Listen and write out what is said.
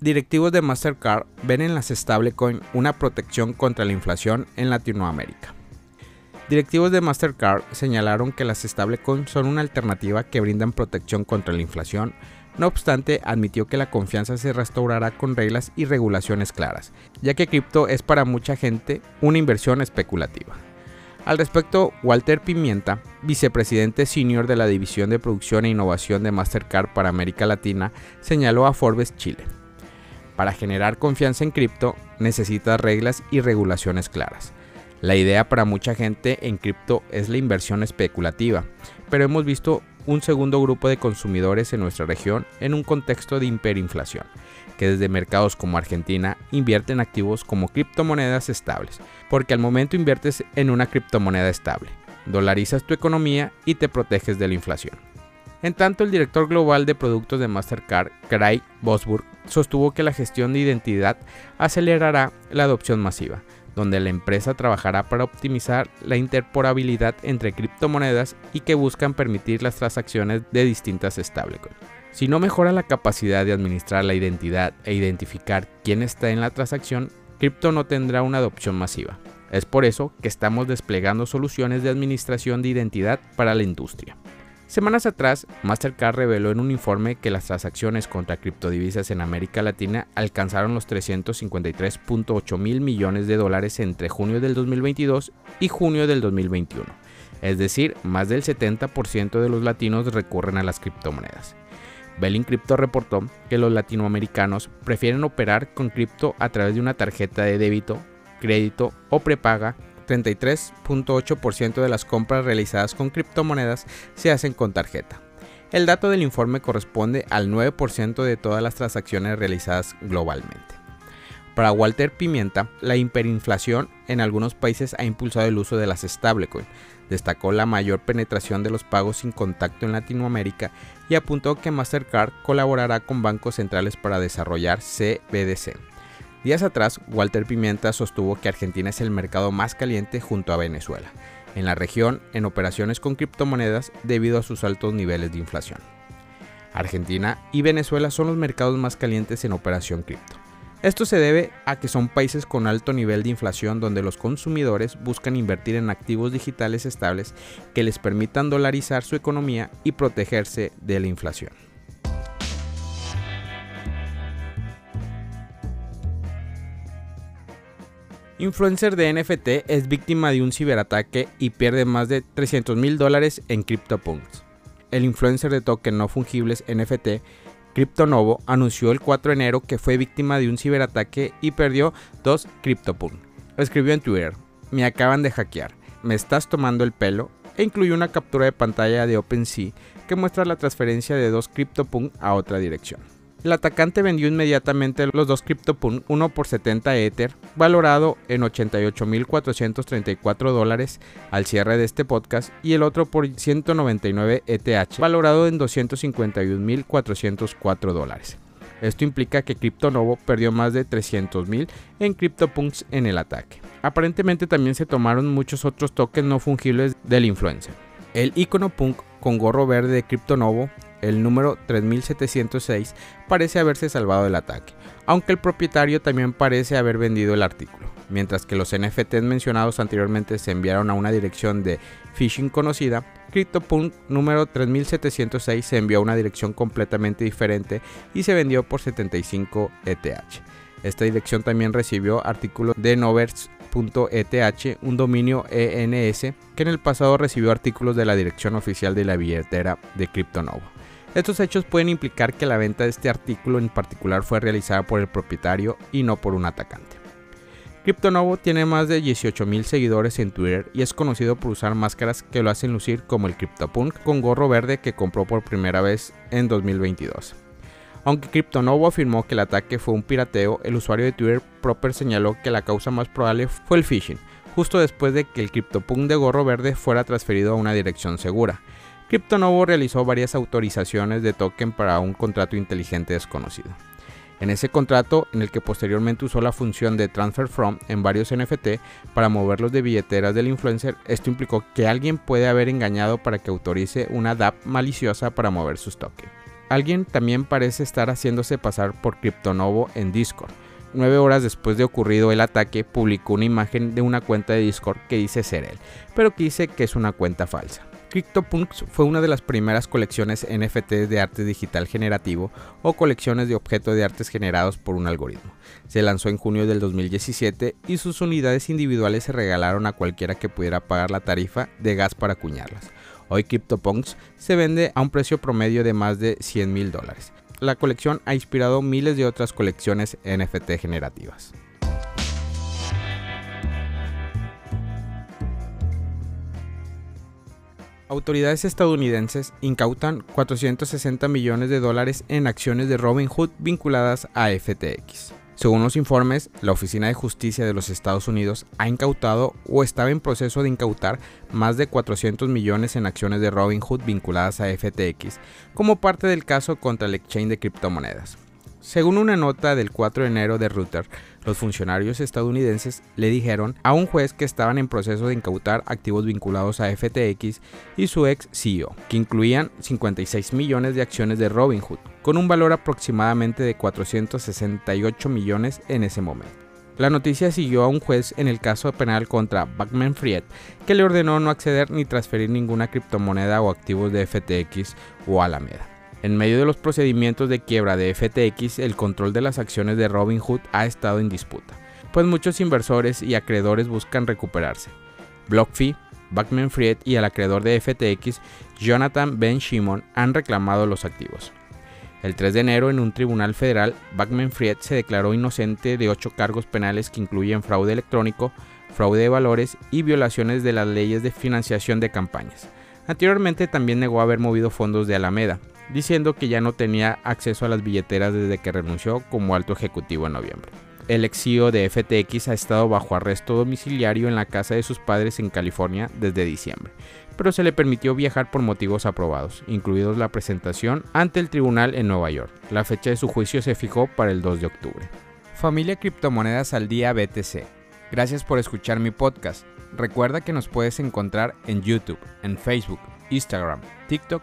Directivos de Mastercard ven en las stablecoin una protección contra la inflación en Latinoamérica. Directivos de Mastercard señalaron que las stablecoins son una alternativa que brindan protección contra la inflación, no obstante, admitió que la confianza se restaurará con reglas y regulaciones claras, ya que cripto es para mucha gente una inversión especulativa. Al respecto, Walter Pimienta, vicepresidente senior de la División de Producción e Innovación de Mastercard para América Latina, señaló a Forbes Chile. Para generar confianza en cripto necesitas reglas y regulaciones claras. La idea para mucha gente en cripto es la inversión especulativa, pero hemos visto un segundo grupo de consumidores en nuestra región en un contexto de hiperinflación, que desde mercados como Argentina invierten activos como criptomonedas estables, porque al momento inviertes en una criptomoneda estable, dolarizas tu economía y te proteges de la inflación. En tanto, el director global de productos de Mastercard, Craig Bosburg, sostuvo que la gestión de identidad acelerará la adopción masiva, donde la empresa trabajará para optimizar la interporabilidad entre criptomonedas y que buscan permitir las transacciones de distintas stablecoins. Si no mejora la capacidad de administrar la identidad e identificar quién está en la transacción, cripto no tendrá una adopción masiva. Es por eso que estamos desplegando soluciones de administración de identidad para la industria. Semanas atrás, Mastercard reveló en un informe que las transacciones contra criptodivisas en América Latina alcanzaron los 353.8 mil millones de dólares entre junio del 2022 y junio del 2021. Es decir, más del 70% de los latinos recurren a las criptomonedas. Belling Crypto reportó que los latinoamericanos prefieren operar con cripto a través de una tarjeta de débito, crédito o prepaga 33.8% de las compras realizadas con criptomonedas se hacen con tarjeta. El dato del informe corresponde al 9% de todas las transacciones realizadas globalmente. Para Walter Pimienta, la hiperinflación en algunos países ha impulsado el uso de las stablecoin. Destacó la mayor penetración de los pagos sin contacto en Latinoamérica y apuntó que Mastercard colaborará con bancos centrales para desarrollar CBDC. Días atrás, Walter Pimienta sostuvo que Argentina es el mercado más caliente junto a Venezuela, en la región en operaciones con criptomonedas debido a sus altos niveles de inflación. Argentina y Venezuela son los mercados más calientes en operación cripto. Esto se debe a que son países con alto nivel de inflación donde los consumidores buscan invertir en activos digitales estables que les permitan dolarizar su economía y protegerse de la inflación. Influencer de NFT es víctima de un ciberataque y pierde más de 300 mil dólares en CryptoPunks. El influencer de token no fungibles NFT, CryptoNovo, anunció el 4 de enero que fue víctima de un ciberataque y perdió dos CryptoPunks. Escribió en Twitter, me acaban de hackear, me estás tomando el pelo, e incluyó una captura de pantalla de OpenSea que muestra la transferencia de dos CryptoPunks a otra dirección. El atacante vendió inmediatamente los dos CryptoPunk, uno por 70 Ether, valorado en 88.434 dólares al cierre de este podcast, y el otro por 199 ETH, valorado en 251.404 dólares. Esto implica que CryptoNovo perdió más de 300.000 en CryptoPunks en el ataque. Aparentemente también se tomaron muchos otros tokens no fungibles del influencer. El icono punk con gorro verde de CryptoNovo el número 3706 parece haberse salvado del ataque, aunque el propietario también parece haber vendido el artículo. Mientras que los NFTs mencionados anteriormente se enviaron a una dirección de phishing conocida, CryptoPunk número 3706 se envió a una dirección completamente diferente y se vendió por 75 ETH. Esta dirección también recibió artículos de Novers.eth, un dominio ENS que en el pasado recibió artículos de la dirección oficial de la billetera de CryptoNovo. Estos hechos pueden implicar que la venta de este artículo en particular fue realizada por el propietario y no por un atacante. CryptoNovo tiene más de 18.000 seguidores en Twitter y es conocido por usar máscaras que lo hacen lucir como el CryptoPunk con gorro verde que compró por primera vez en 2022. Aunque CryptoNovo afirmó que el ataque fue un pirateo, el usuario de Twitter Proper señaló que la causa más probable fue el phishing, justo después de que el CryptoPunk de gorro verde fuera transferido a una dirección segura. CryptoNovo realizó varias autorizaciones de token para un contrato inteligente desconocido. En ese contrato, en el que posteriormente usó la función de Transfer From en varios NFT para moverlos de billeteras del influencer, esto implicó que alguien puede haber engañado para que autorice una DApp maliciosa para mover sus tokens. Alguien también parece estar haciéndose pasar por Cryptonovo en Discord. Nueve horas después de ocurrido el ataque, publicó una imagen de una cuenta de Discord que dice ser él, pero que dice que es una cuenta falsa. CryptoPunks fue una de las primeras colecciones NFT de arte digital generativo o colecciones de objetos de artes generados por un algoritmo. Se lanzó en junio del 2017 y sus unidades individuales se regalaron a cualquiera que pudiera pagar la tarifa de gas para acuñarlas. Hoy CryptoPunks se vende a un precio promedio de más de 100 mil dólares. La colección ha inspirado miles de otras colecciones NFT generativas. Autoridades estadounidenses incautan 460 millones de dólares en acciones de Robinhood vinculadas a FTX. Según los informes, la Oficina de Justicia de los Estados Unidos ha incautado o estaba en proceso de incautar más de 400 millones en acciones de Robinhood vinculadas a FTX como parte del caso contra el exchange de criptomonedas. Según una nota del 4 de enero de Reuters, los funcionarios estadounidenses le dijeron a un juez que estaban en proceso de incautar activos vinculados a FTX y su ex CEO, que incluían 56 millones de acciones de Robinhood, con un valor aproximadamente de 468 millones en ese momento. La noticia siguió a un juez en el caso penal contra Backman Fried, que le ordenó no acceder ni transferir ninguna criptomoneda o activos de FTX o Alameda. En medio de los procedimientos de quiebra de FTX, el control de las acciones de Robinhood ha estado en disputa, pues muchos inversores y acreedores buscan recuperarse. BlockFi, Backman Fried y el acreedor de FTX, Jonathan Ben Shimon, han reclamado los activos. El 3 de enero, en un tribunal federal, Backman Fried se declaró inocente de ocho cargos penales que incluyen fraude electrónico, fraude de valores y violaciones de las leyes de financiación de campañas. Anteriormente también negó haber movido fondos de Alameda, diciendo que ya no tenía acceso a las billeteras desde que renunció como alto ejecutivo en noviembre. El ex CEO de FTX ha estado bajo arresto domiciliario en la casa de sus padres en California desde diciembre, pero se le permitió viajar por motivos aprobados, incluidos la presentación ante el tribunal en Nueva York. La fecha de su juicio se fijó para el 2 de octubre. Familia Criptomonedas al Día BTC. Gracias por escuchar mi podcast. Recuerda que nos puedes encontrar en YouTube, en Facebook, Instagram, TikTok